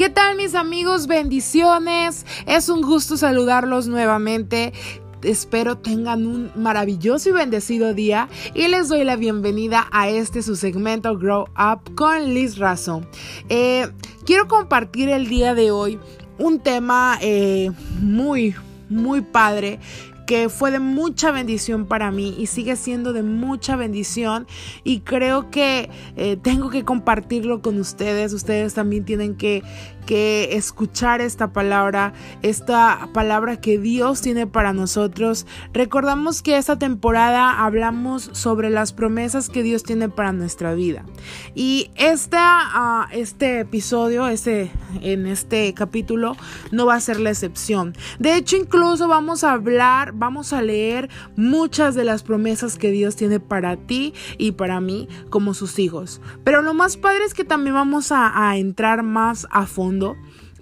¿Qué tal mis amigos? Bendiciones. Es un gusto saludarlos nuevamente. Espero tengan un maravilloso y bendecido día y les doy la bienvenida a este su segmento Grow Up con Liz Razón. Eh, quiero compartir el día de hoy un tema eh, muy, muy padre que fue de mucha bendición para mí y sigue siendo de mucha bendición y creo que eh, tengo que compartirlo con ustedes. Ustedes también tienen que, que escuchar esta palabra, esta palabra que Dios tiene para nosotros. Recordamos que esta temporada hablamos sobre las promesas que Dios tiene para nuestra vida. Y esta, uh, este episodio, este, en este capítulo, no va a ser la excepción. De hecho, incluso vamos a hablar, vamos a leer muchas de las promesas que Dios tiene para ti y para mí como sus hijos. Pero lo más padre es que también vamos a entrar más a fondo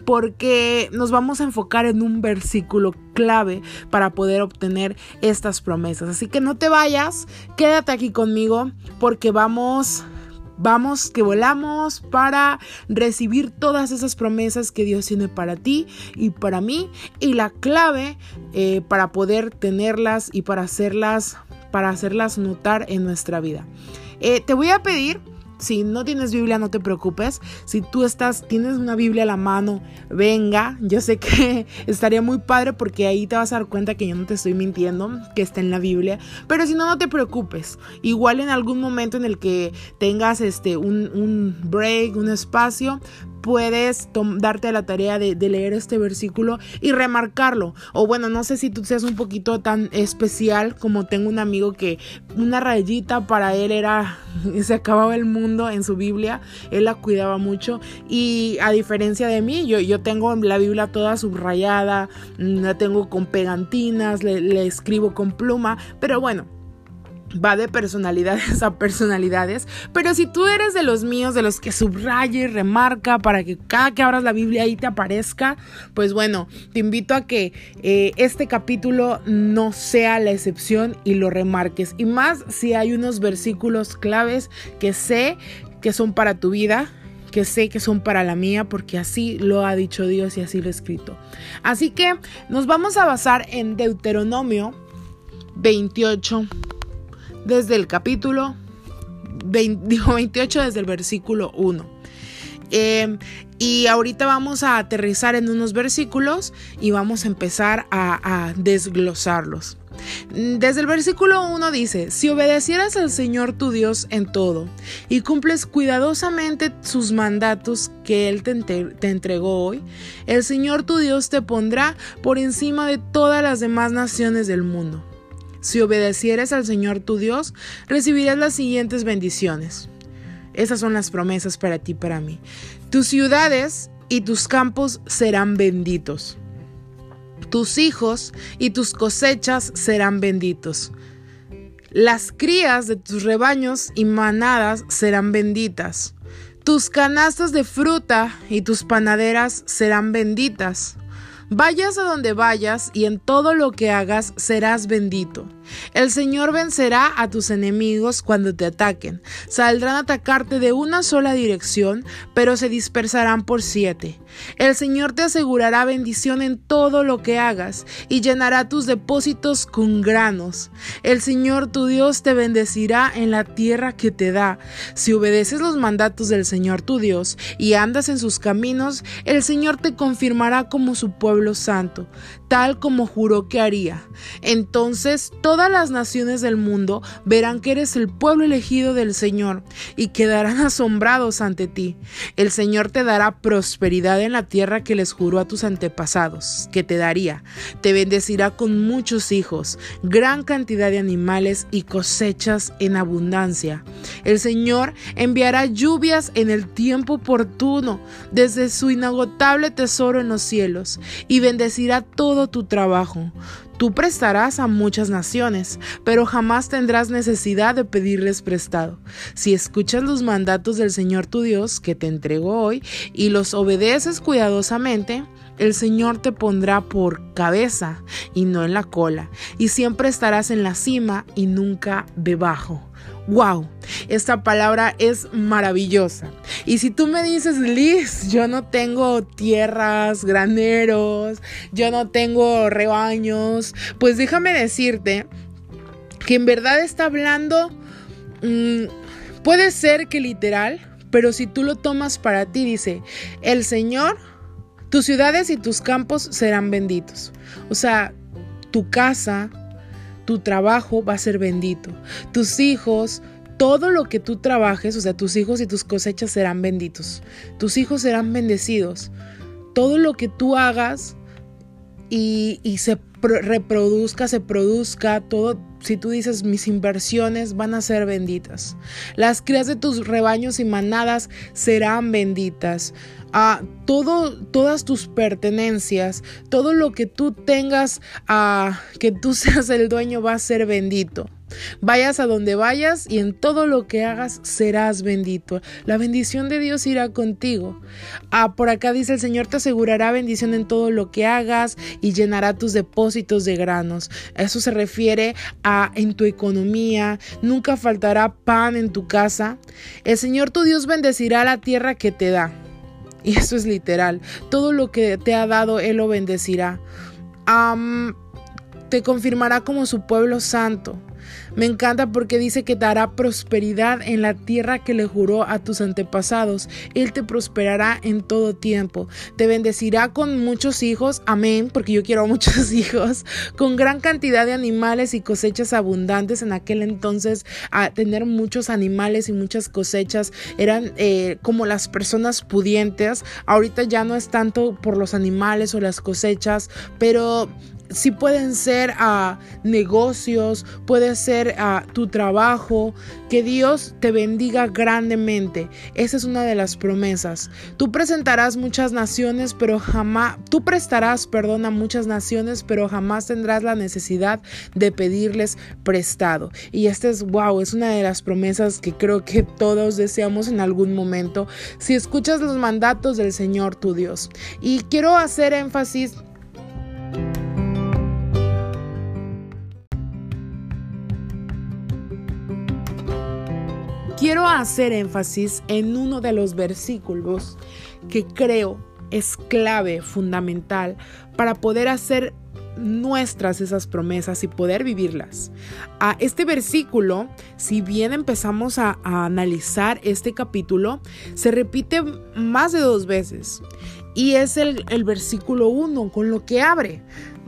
porque nos vamos a enfocar en un versículo clave para poder obtener estas promesas. Así que no te vayas, quédate aquí conmigo porque vamos vamos que volamos para recibir todas esas promesas que Dios tiene para ti y para mí y la clave eh, para poder tenerlas y para hacerlas para hacerlas notar en nuestra vida. Eh, te voy a pedir si no tienes Biblia, no te preocupes. Si tú estás, tienes una Biblia a la mano, venga. Yo sé que estaría muy padre porque ahí te vas a dar cuenta que yo no te estoy mintiendo, que está en la Biblia. Pero si no, no te preocupes. Igual en algún momento en el que tengas este un, un break, un espacio, puedes darte la tarea de, leer este versículo y remarcarlo. O bueno, no sé si tú seas un poquito tan especial como tengo un amigo que una rayita para él era, se acababa el mundo en su Biblia, él la cuidaba mucho y a diferencia de mí, yo, yo tengo la Biblia toda subrayada, la tengo con pegantinas, le escribo con pluma, pero bueno va de personalidades a personalidades, pero si tú eres de los míos, de los que subraya y remarca para que cada que abras la Biblia ahí te aparezca, pues bueno, te invito a que eh, este capítulo no sea la excepción y lo remarques. Y más si hay unos versículos claves que sé que son para tu vida, que sé que son para la mía, porque así lo ha dicho Dios y así lo he escrito. Así que nos vamos a basar en Deuteronomio 28 desde el capítulo 28, desde el versículo 1. Em, y ahorita vamos a aterrizar en unos versículos y vamos a empezar a, a desglosarlos. Desde el versículo 1 dice, si obedecieras al Señor tu Dios en todo y cumples cuidadosamente sus mandatos que Él te, te, entregó hoy, el Señor tu Dios te pondrá por encima de todas las demás naciones del mundo. Si obedecieres al Señor tu Dios, recibirás las siguientes bendiciones. Esas son las promesas para ti para mí. Tus ciudades y tus campos serán benditos. Tus hijos y tus cosechas serán benditos. Las crías de tus rebaños y manadas serán benditas. Tus canastas de fruta y tus panaderas serán benditas. Vayas a donde vayas y en todo lo que hagas serás bendito. El Señor vencerá a tus enemigos cuando te ataquen. Saldrán a atacarte de una sola dirección, pero se dispersarán por siete. El Señor te asegurará bendición en todo lo que hagas y llenará tus depósitos con granos. El Señor tu Dios te bendecirá en la tierra que te da. Si obedeces los mandatos del Señor tu Dios y andas en sus caminos, el Señor te confirmará como su pueblo santo, tal como juró que haría. Entonces todas las naciones del mundo verán que eres el pueblo elegido del Señor y quedarán asombrados ante ti. El Señor te dará prosperidad en la tierra que les juró a tus antepasados, que te daría. Te bendecirá con muchos hijos, gran cantidad de animales y cosechas en abundancia. El Señor enviará lluvias en el tiempo oportuno, desde su inagotable tesoro en los cielos, y bendecirá todo tu trabajo. Tú prestarás a muchas naciones, pero jamás tendrás necesidad de pedirles prestado. Si escuchas los mandatos del Señor tu Dios que te entregó hoy y los obedeces cuidadosamente, el Señor te pondrá por cabeza y no en la cola, y siempre estarás en la cima y nunca debajo. ¡Wow! Esta palabra es maravillosa. Y si tú me dices, Liz, yo no tengo tierras, graneros, yo no tengo rebaños, pues déjame decirte que en verdad está hablando, mm, puede ser que literal, pero si tú lo tomas para ti, dice, el Señor, tus ciudades y tus campos serán benditos. O sea, tu casa, tu trabajo va a ser bendito. Tus hijos, todo lo que tú trabajes, o sea, tus hijos y tus cosechas serán benditos. Tus hijos serán bendecidos. Todo lo que tú hagas y, se reproduzca, se produzca, todo, si tú dices mis inversiones van a ser benditas. Las crías de tus rebaños y manadas serán benditas a todo, todas tus pertenencias, todo lo que tú tengas, a que tú seas el dueño va a ser bendito. Vayas a donde vayas y en todo lo que hagas serás bendito. La bendición de Dios irá contigo. Ah, por acá dice el Señor te asegurará bendición en todo lo que hagas y llenará tus depósitos de granos. Eso se refiere a en tu economía. Nunca faltará pan en tu casa. El Señor tu Dios bendecirá la tierra que te da. Y eso es literal. Todo lo que te ha dado, Él lo bendecirá. te confirmará como su pueblo santo. Me encanta porque dice que dará prosperidad en la tierra que le juró a tus antepasados. Él te prosperará en todo tiempo. Te bendecirá con muchos hijos. Amén, porque yo quiero muchos hijos. Con gran cantidad de animales y cosechas abundantes. En aquel entonces, a tener muchos animales y muchas cosechas eran eh, como las personas pudientes. Ahorita ya no es tanto por los animales o las cosechas, pero sí pueden ser a negocios, puede ser a tu trabajo, que Dios te bendiga grandemente. Esa es una de las promesas. Tú presentarás muchas naciones, pero jamás, tú prestarás perdón a muchas naciones, pero jamás tendrás la necesidad de pedirles prestado. Y esta es, wow, es una de las promesas que creo que todos deseamos en algún momento si escuchas los mandatos del Señor tu Dios. Y quiero hacer énfasis quiero hacer énfasis en uno de los versículos que creo es clave, fundamental, para poder hacer nuestras esas promesas y poder vivirlas. A este versículo, si bien empezamos a, analizar este capítulo, se repite más de dos veces. Y es el, el versículo 1 con lo que abre.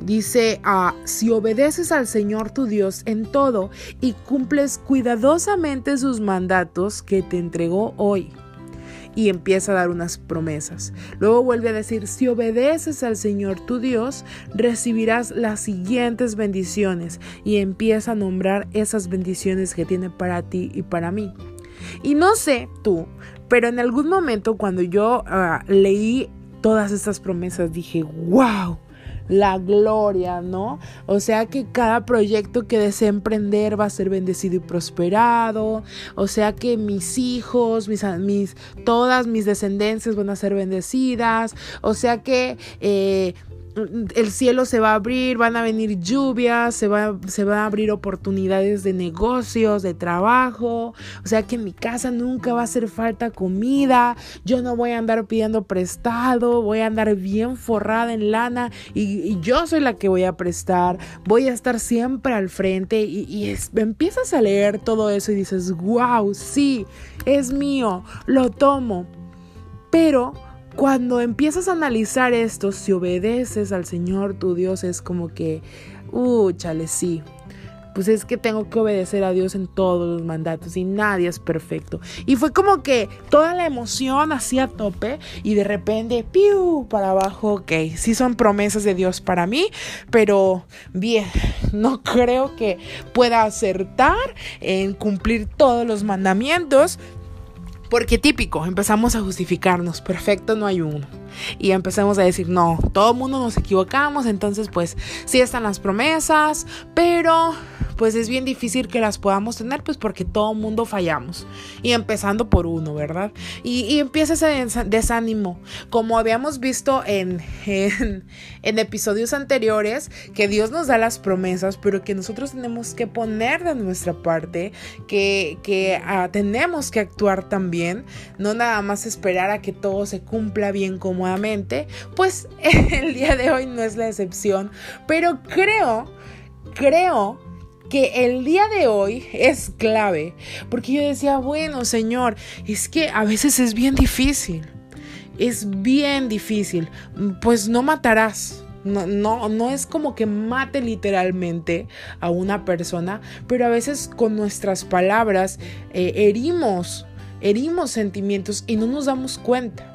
Dice, ah, si obedeces al Señor tu Dios en todo y cumples cuidadosamente sus mandatos que te entregó hoy. Y empieza a dar unas promesas. Luego vuelve a decir, si obedeces al Señor tu Dios, recibirás las siguientes bendiciones. Y empieza a nombrar esas bendiciones que tiene para ti y para mí. Y no sé tú, pero en algún momento cuando yo ah, leí todas estas promesas dije, wow la gloria, ¿no? O sea que cada proyecto que desee emprender va a ser bendecido y prosperado, o sea que mis hijos, mis, mis todas mis descendencias van a ser bendecidas, o sea que... Eh, el cielo se va a abrir, van a venir lluvias, se va, se van a abrir oportunidades de negocios, de trabajo, o sea que en mi casa nunca va a hacer falta comida, yo no voy a andar pidiendo prestado, voy a andar bien forrada en lana y, yo soy la que voy a prestar, voy a estar siempre al frente y, empiezas a leer todo eso y dices, wow, sí, es mío, lo tomo, pero cuando empiezas a analizar esto, si obedeces al Señor tu Dios, es como que, uh, chale, sí. Pues es que tengo que obedecer a Dios en todos los mandatos y nadie es perfecto. Y fue como que toda la emoción hacía tope y de repente, piu, para abajo, ok, sí son promesas de Dios para mí, pero bien, no creo que pueda acertar en cumplir todos los mandamientos, porque típico, empezamos a justificarnos, perfecto no hay uno. Y empezamos a decir, no, todo el mundo nos equivocamos, entonces pues sí están las promesas, pero pues es bien difícil que las podamos tener, pues porque todo mundo fallamos. Y empezando por uno, ¿verdad? Y, empieza ese desánimo. Como habíamos visto en, en, episodios anteriores, que Dios nos da las promesas, pero que nosotros tenemos que poner de nuestra parte, que, que ah, tenemos que actuar también, no nada más esperar a que todo se cumpla bien pues el día de hoy no es la excepción, pero creo, creo que el día de hoy es clave, porque yo decía, bueno, Señor, es que a veces es bien difícil, es bien difícil, pues no matarás. No, no, no es como que mate literalmente a una persona, pero a veces con nuestras palabras eh, herimos, herimos sentimientos y no nos damos cuenta.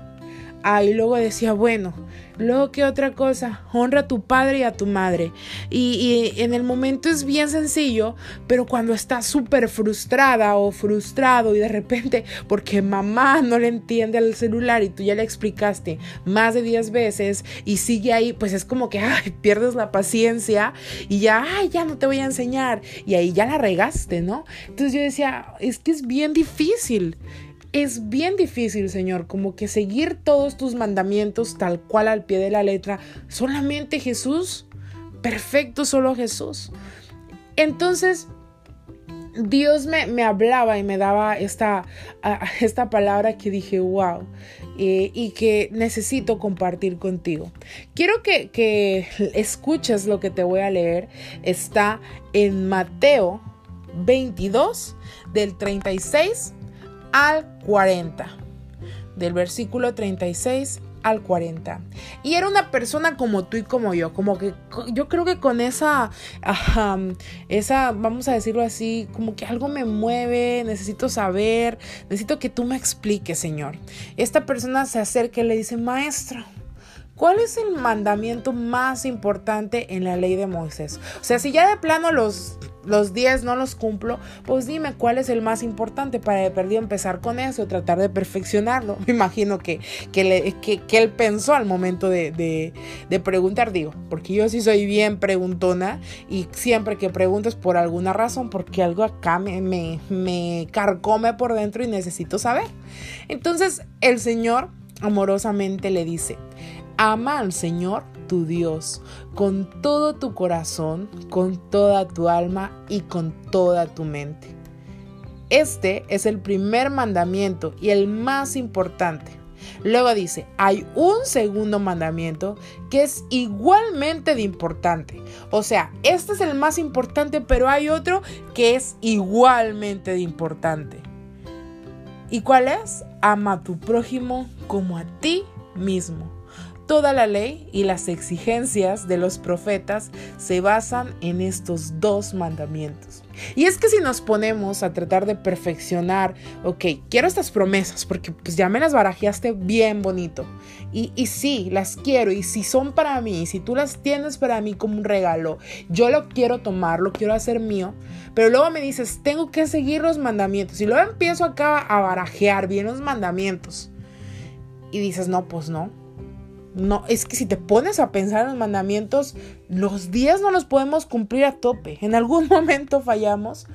Ah, y luego decía, bueno, luego qué otra cosa, honra a tu padre y a tu madre. Y, en el momento es bien sencillo, pero cuando estás súper frustrada o frustrado y de repente, porque mamá no le entiende al celular y tú ya le explicaste más de 10 veces y sigue ahí, pues es como que, ay, pierdes la paciencia y ya, ay, ya no te voy a enseñar. Y ahí ya la regaste, ¿no? Entonces yo decía, es que es bien difícil es bien difícil, Señor, como que seguir todos tus mandamientos tal cual al pie de la letra. Solamente Jesús, perfecto solo Jesús. Entonces, Dios me, hablaba y me daba esta, esta palabra que dije, wow, eh, y que necesito compartir contigo. Quiero que, que escuches lo que te voy a leer. Está en Mateo 22, del 36 al 40. Del versículo 36 al 40. Y era una persona como tú y como yo, como que yo creo que con esa, esa, vamos a decirlo así, como que algo me mueve, necesito saber, necesito que tú me expliques, Señor. Esta persona se acerca y le dice, maestro, ¿Cuál es el mandamiento más importante en la ley de Moisés? O sea, si ya de plano los los 10 no los cumplo, pues dime cuál es el más importante para de perdido empezar con eso, tratar de perfeccionarlo. Me imagino que, que, él pensó al momento de, preguntar, digo, porque yo sí soy bien preguntona y siempre que pregunto es por alguna razón, porque algo acá me, me, me carcome por dentro y necesito saber. Entonces el Señor amorosamente le dice, ama al Señor tu Dios con todo tu corazón, con toda tu alma y con toda tu mente. Este es el primer mandamiento y el más importante. Luego dice, hay un segundo mandamiento que es igualmente de importante. O sea, este es el más importante, pero hay otro que es igualmente de importante. ¿Y cuál es? Ama a tu prójimo como a ti mismo. Toda la ley y las exigencias de los profetas se basan en estos dos mandamientos. Y es que si nos ponemos a tratar de perfeccionar, ok, quiero estas promesas porque pues ya me las barajeaste bien bonito. Y, y sí, las quiero y si son para mí, si tú las tienes para mí como un regalo, yo lo quiero tomar, lo quiero hacer mío. Pero luego me dices, tengo que seguir los mandamientos. Y luego empiezo acá a barajear bien los mandamientos. Y dices, no, pues no no, es que si te pones a pensar en los mandamientos, los días no los podemos cumplir a tope. En algún momento fallamos,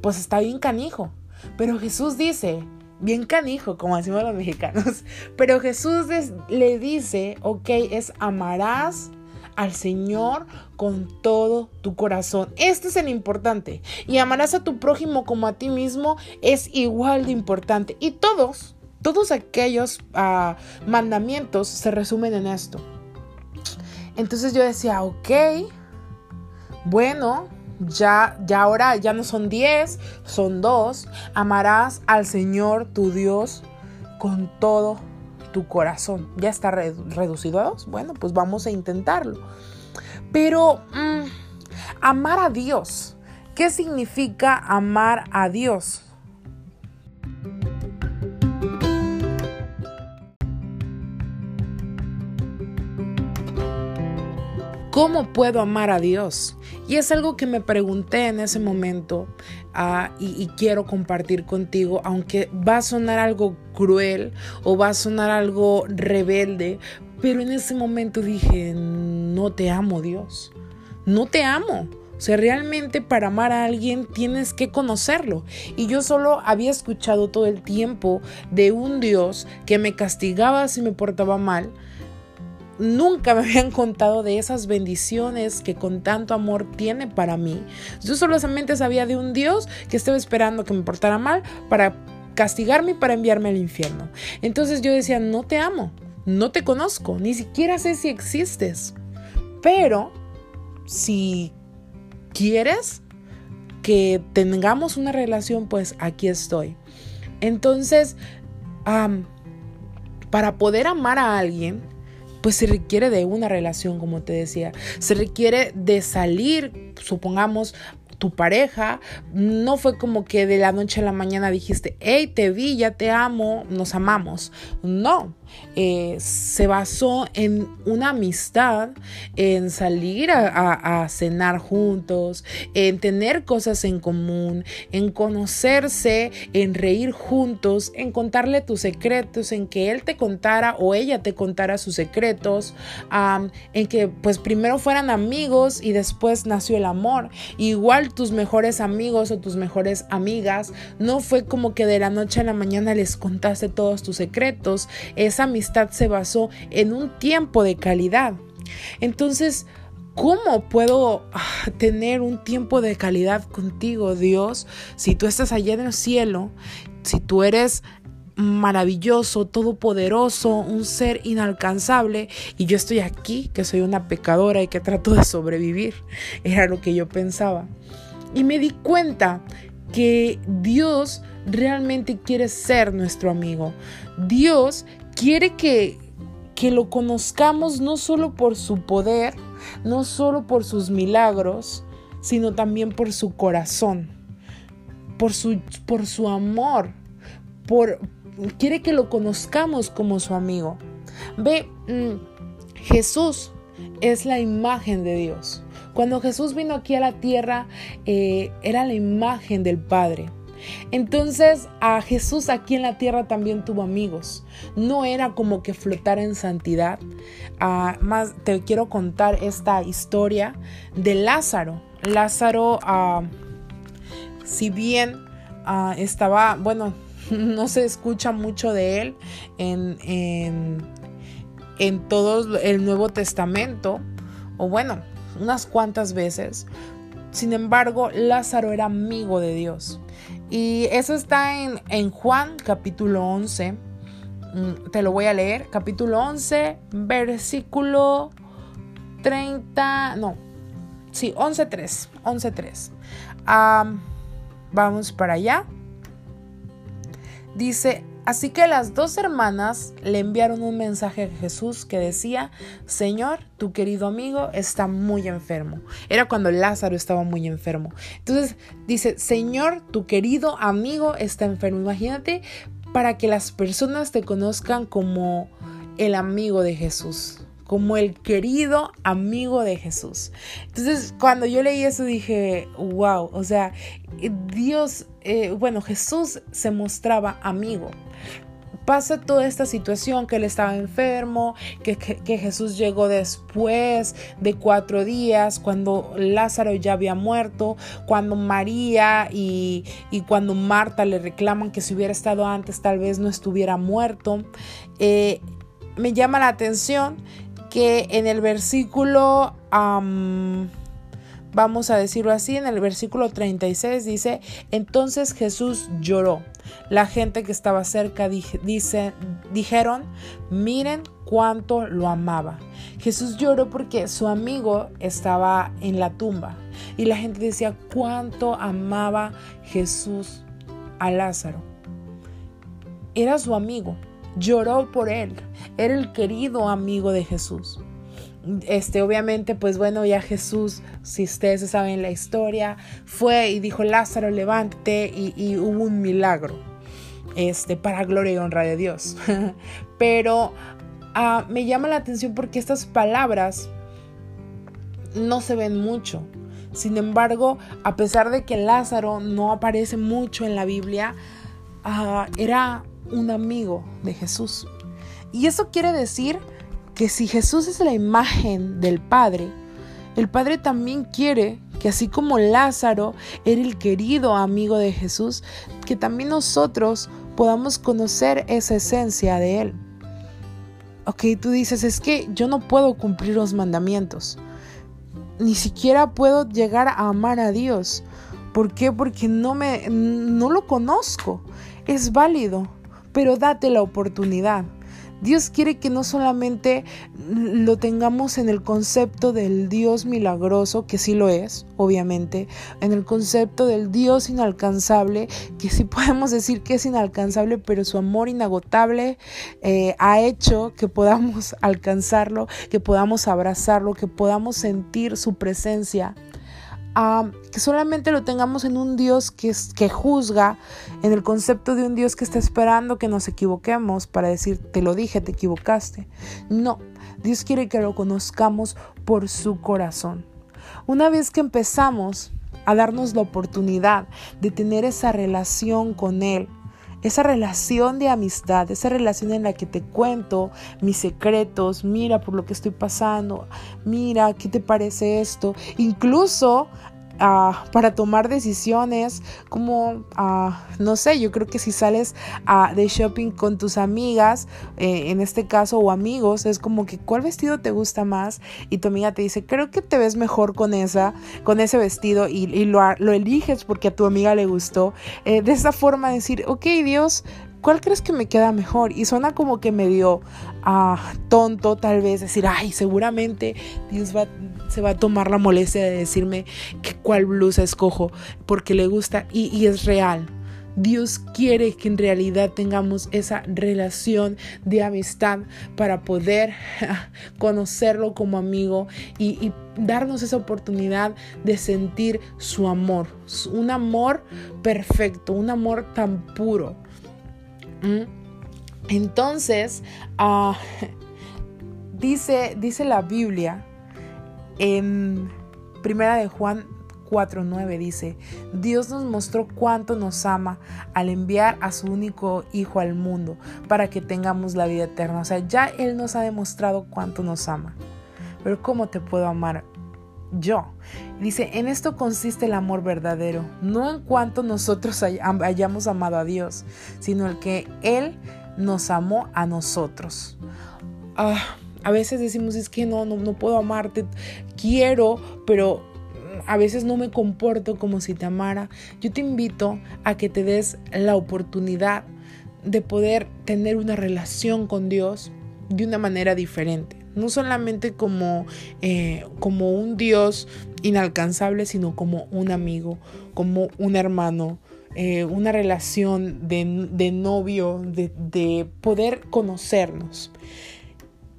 pues está bien canijo. Pero Jesús dice, bien canijo, como decimos los mexicanos, pero Jesús le dice, ok, es amarás al Señor con todo tu corazón. Este es el importante. Y amarás a tu prójimo como a ti mismo es igual de importante. Y todos, todos aquellos ah, mandamientos se resumen en esto. Entonces yo decía, ok, bueno, ya, ya ahora ya no son diez, son dos. Amarás al Señor tu Dios con todo tu corazón. Ya está reducido a dos. Bueno, pues vamos a intentarlo. Pero mm, amar a Dios. ¿Qué significa amar a Dios? ¿Cómo puedo amar a Dios? Y es algo que me pregunté en ese momento ah, y, quiero compartir contigo, aunque va a sonar algo cruel o va a sonar algo rebelde, pero en ese momento dije, no te amo Dios, no te amo. O sea, realmente para amar a alguien tienes que conocerlo. Y yo solo había escuchado todo el tiempo de un Dios que me castigaba si me portaba mal. Nunca me habían contado de esas bendiciones que con tanto amor tiene para mí. Yo solamente sabía de un Dios que estaba esperando que me portara mal para castigarme y para enviarme al infierno. Entonces yo decía, no te amo, no te conozco, ni siquiera sé si existes. Pero si quieres que tengamos una relación, pues aquí estoy. Entonces, para poder amar a alguien, pues se requiere de una relación, como te decía. Se requiere de salir, supongamos, tu pareja, no fue como que de la noche a la mañana dijiste, hey, te vi, ya te amo, nos amamos. No, eh, se basó en una amistad, en salir a, cenar juntos, en tener cosas en común, en conocerse, en reír juntos, en contarle tus secretos, en que él te contara o ella te contara sus secretos, en que pues primero fueran amigos y después nació el amor. Igual tus mejores amigos o tus mejores amigas, no fue como que de la noche a la mañana les contaste todos tus secretos, esa amistad se basó en un tiempo de calidad. Entonces, ¿Cómo puedo ah, tener un tiempo de calidad contigo, Dios, si tú estás allá en el cielo, si tú eres maravilloso, todopoderoso, un ser inalcanzable y yo estoy aquí, que soy una pecadora y que trato de sobrevivir? Era lo que yo pensaba. Y me di cuenta que Dios realmente quiere ser nuestro amigo. Dios quiere que, que lo conozcamos no solo por su poder, no solo por sus milagros, sino también por su corazón, por su, por su amor, por, quiere que lo conozcamos como su amigo. Ve, mm, Jesús es la imagen de Dios. Cuando Jesús vino aquí a la tierra, eh, era la imagen del Padre. Entonces a Jesús aquí en la tierra también tuvo amigos. No era como que flotara en santidad. Ah, más te quiero contar esta historia de Lázaro. Lázaro, ah, si bien ah, estaba, bueno, no se escucha mucho de él en, en, en todo el Nuevo Testamento, o bueno, unas cuantas veces. Sin embargo, Lázaro era amigo de Dios. Y eso está en, Juan capítulo 11. Mm, te lo voy a leer. Capítulo 11, versículo 30. No, sí, 11.3. 11.3. vamos para allá. Dice, Así que las dos hermanas le enviaron un mensaje a Jesús que decía, Señor, tu querido amigo está muy enfermo. Era cuando Lázaro estaba muy enfermo. Entonces dice, Señor, tu querido amigo está enfermo. Imagínate para que las personas te conozcan como el amigo de Jesús como el querido amigo de Jesús. Entonces, cuando yo leí eso dije, wow, o sea, Dios, eh, bueno, Jesús se mostraba amigo pasa toda esta situación, que él estaba enfermo, que, Jesús llegó después de cuatro días, cuando Lázaro ya había muerto, cuando María y, cuando Marta le reclaman que si hubiera estado antes tal vez no estuviera muerto. Eh, me llama la atención que en el versículo, vamos a decirlo así, en el versículo 36 dice, entonces Jesús lloró. La gente que estaba cerca dice, dijeron, miren cuánto lo amaba. Jesús lloró porque su amigo estaba en la tumba y la gente decía cuánto amaba Jesús a Lázaro. Era su amigo lloró por él. Era el querido amigo de Jesús. Este, obviamente, pues bueno, ya Jesús, si ustedes saben la historia, fue y dijo, Lázaro, levántate, y, hubo un milagro, este, para gloria y honra de Dios. Pero ah, me llama la atención porque estas palabras no se ven mucho. Sin embargo, a pesar de que Lázaro no aparece mucho en la Biblia, ah, era un amigo de Jesús. Y eso quiere decir que si Jesús es la imagen del Padre, el Padre también quiere que así como Lázaro era el querido amigo de Jesús, que también nosotros podamos conocer esa esencia de Él. Ok, tú dices, es que yo no puedo cumplir los mandamientos. Ni siquiera puedo llegar a amar a Dios. ¿Por qué? Porque no me no lo conozco. Es válido, pero date la oportunidad. Dios quiere que no solamente lo tengamos en el concepto del Dios milagroso, que sí lo es, obviamente, en el concepto del Dios inalcanzable, que sí podemos decir que es inalcanzable, pero su amor inagotable eh, ha hecho que podamos alcanzarlo, que podamos abrazarlo, que podamos sentir su presencia que solamente lo tengamos en un Dios que, que juzga, en el concepto de un Dios que está esperando que nos equivoquemos para decir, te lo dije, te equivocaste. No, Dios quiere que lo conozcamos por su corazón. Una vez que empezamos a darnos la oportunidad de tener esa relación con Él, esa relación de amistad, esa relación en la que te cuento mis secretos, mira por lo que estoy pasando, mira, ¿qué te parece esto? Incluso Para tomar decisiones como, no sé, yo creo que si sales de shopping con tus amigas, eh, en este caso, o amigos, es como que cuál vestido te gusta más y tu amiga te dice, creo que te ves mejor con esa, con ese vestido y, lo, lo, eliges porque a tu amiga le gustó. Eh, de esa forma decir, ok Dios, ¿cuál crees que me queda mejor? Y suena como que medio uh, tonto tal vez decir, ay, seguramente Dios va, se va a tomar la molestia de decirme que cuál blusa escojo porque le gusta y, y es real. Dios quiere que en realidad tengamos esa relación de amistad para poder conocerlo como amigo y, y, darnos esa oportunidad de sentir su amor, un amor perfecto, un amor tan puro. Entonces, ah, dice, dice la Biblia en Primera de Juan 4.9 dice, Dios nos mostró cuánto nos ama al enviar a su único Hijo al mundo para que tengamos la vida eterna. O sea, ya Él nos ha demostrado cuánto nos ama. Pero ¿cómo te puedo amar? Yo. Dice, en esto consiste el amor verdadero, no en cuanto nosotros hayamos amado a Dios, sino el que Él nos amó a nosotros. Ah, a veces decimos, es que no, no, no puedo amarte, quiero, pero a veces no me comporto como si te amara. Yo te invito a que te des la oportunidad de poder tener una relación con Dios de una manera diferente. No solamente como, eh, como un Dios inalcanzable, sino como un amigo, como un hermano, eh, una relación de, novio, de, de poder conocernos.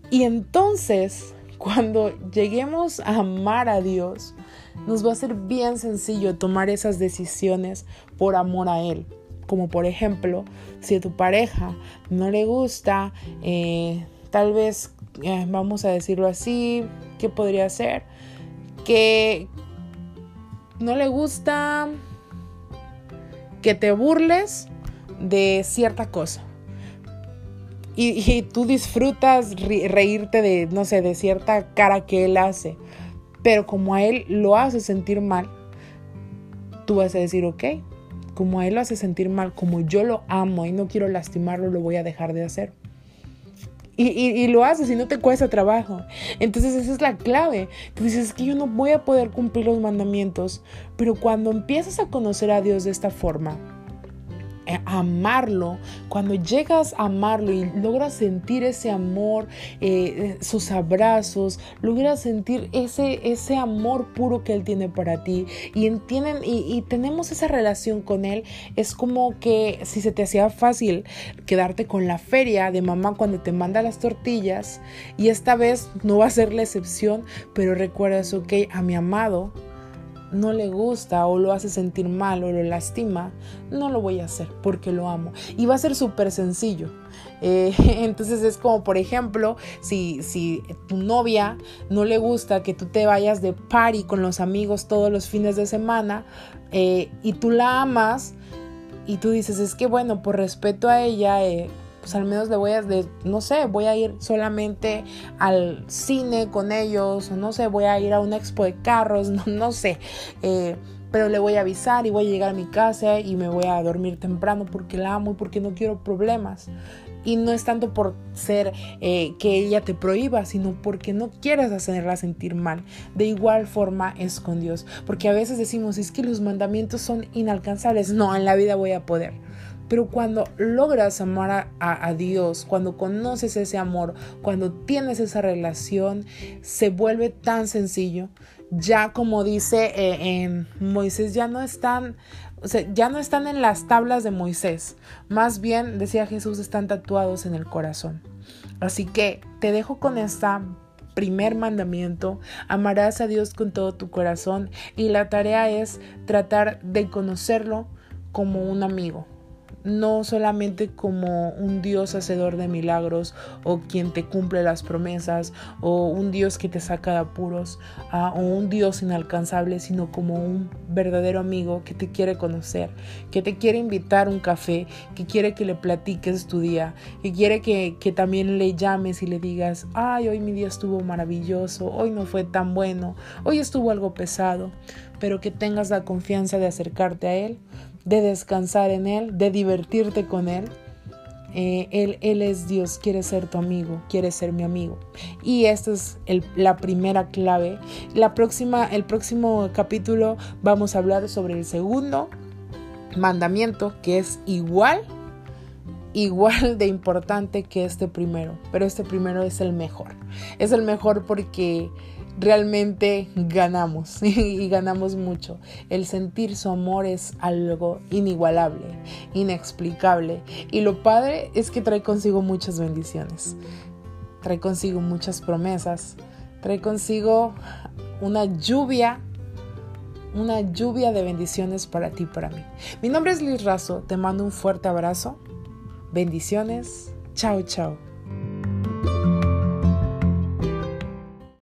Y entonces, cuando lleguemos a amar a Dios, nos va a ser bien sencillo tomar esas decisiones por amor a Él. Como por ejemplo, si a tu pareja no le gusta, eh, tal vez, vamos a decirlo así, ¿qué podría ser? Que no le gusta que te burles de cierta cosa. Y, tú disfrutas reírte de, no sé, de cierta cara que él hace. Pero como a él lo hace sentir mal, tú vas a decir, ok, como a él lo hace sentir mal, como yo lo amo y no quiero lastimarlo, lo voy a dejar de hacer. Y, y, lo haces y no te cuesta trabajo. Entonces esa es la clave. Tú dices, es que yo no voy a poder cumplir los mandamientos. Pero cuando empiezas a conocer a Dios de esta forma, amarlo, cuando llegas a amarlo y logras sentir ese amor, eh, sus abrazos, logras sentir ese, ese amor puro que Él tiene para ti y entienden y, tenemos esa relación con Él, es como que si se te hacía fácil quedarte con la feria de mamá cuando te manda las tortillas y esta vez no va a ser la excepción, pero recuerdas, ok, a mi amado no le gusta o lo hace sentir mal o lo lastima, no lo voy a hacer porque lo amo. Y va a ser súper sencillo. Eh, entonces es como, por ejemplo, si, si tu novia no le gusta que tú te vayas de party con los amigos todos los fines de semana eh, y tú la amas y tú dices, es que bueno, por respeto a ella, eh, pues al menos le voy a, de, no sé, voy a ir solamente al cine con ellos, o no sé, voy a ir a una expo de carros, no, no sé. Eh, pero le voy a avisar y voy a llegar a mi casa y me voy a dormir temprano porque la amo y porque no quiero problemas. Y no es tanto por ser eh, que ella te prohíba, sino porque no quieres hacerla sentir mal. De igual forma es con Dios. Porque a veces decimos, es que los mandamientos son inalcanzables. No, en la vida voy a poder. Pero cuando logras amar a, Dios, cuando conoces ese amor, cuando tienes esa relación, se vuelve tan sencillo. Ya como dice eh, en Moisés, ya no están o sea, ya no están en las tablas de Moisés, más bien, decía Jesús, están tatuados en el corazón. Así que te dejo con esta primer mandamiento, amarás a Dios con todo tu corazón y la tarea es tratar de conocerlo como un amigo, no solamente como un Dios hacedor de milagros o quien te cumple las promesas o un Dios que te saca de apuros ah, o un Dios inalcanzable, sino como un verdadero amigo que te quiere conocer, que te quiere invitar a un café, que quiere que le platiques tu día, que quiere que, que también le llames y le digas, ay, hoy mi día estuvo maravilloso, hoy no fue tan bueno, hoy estuvo algo pesado, pero que tengas la confianza de acercarte a Él de descansar en Él, de divertirte con Él. Eh, él, él, es Dios, quiere ser tu amigo, quiere ser mi amigo. Y esta es la primera clave. La próxima, el próximo capítulo vamos a hablar sobre el segundo mandamiento, que es igual, igual de importante que este primero. Pero este primero es el mejor. Es el mejor porque realmente ganamos y ganamos mucho. El sentir su amor es algo inigualable, inexplicable. Y lo padre es que trae consigo muchas bendiciones, trae consigo muchas promesas, trae consigo una lluvia, una lluvia de bendiciones para ti y para mí. Mi nombre es Liz Razo, te mando un fuerte abrazo, bendiciones, chao chao.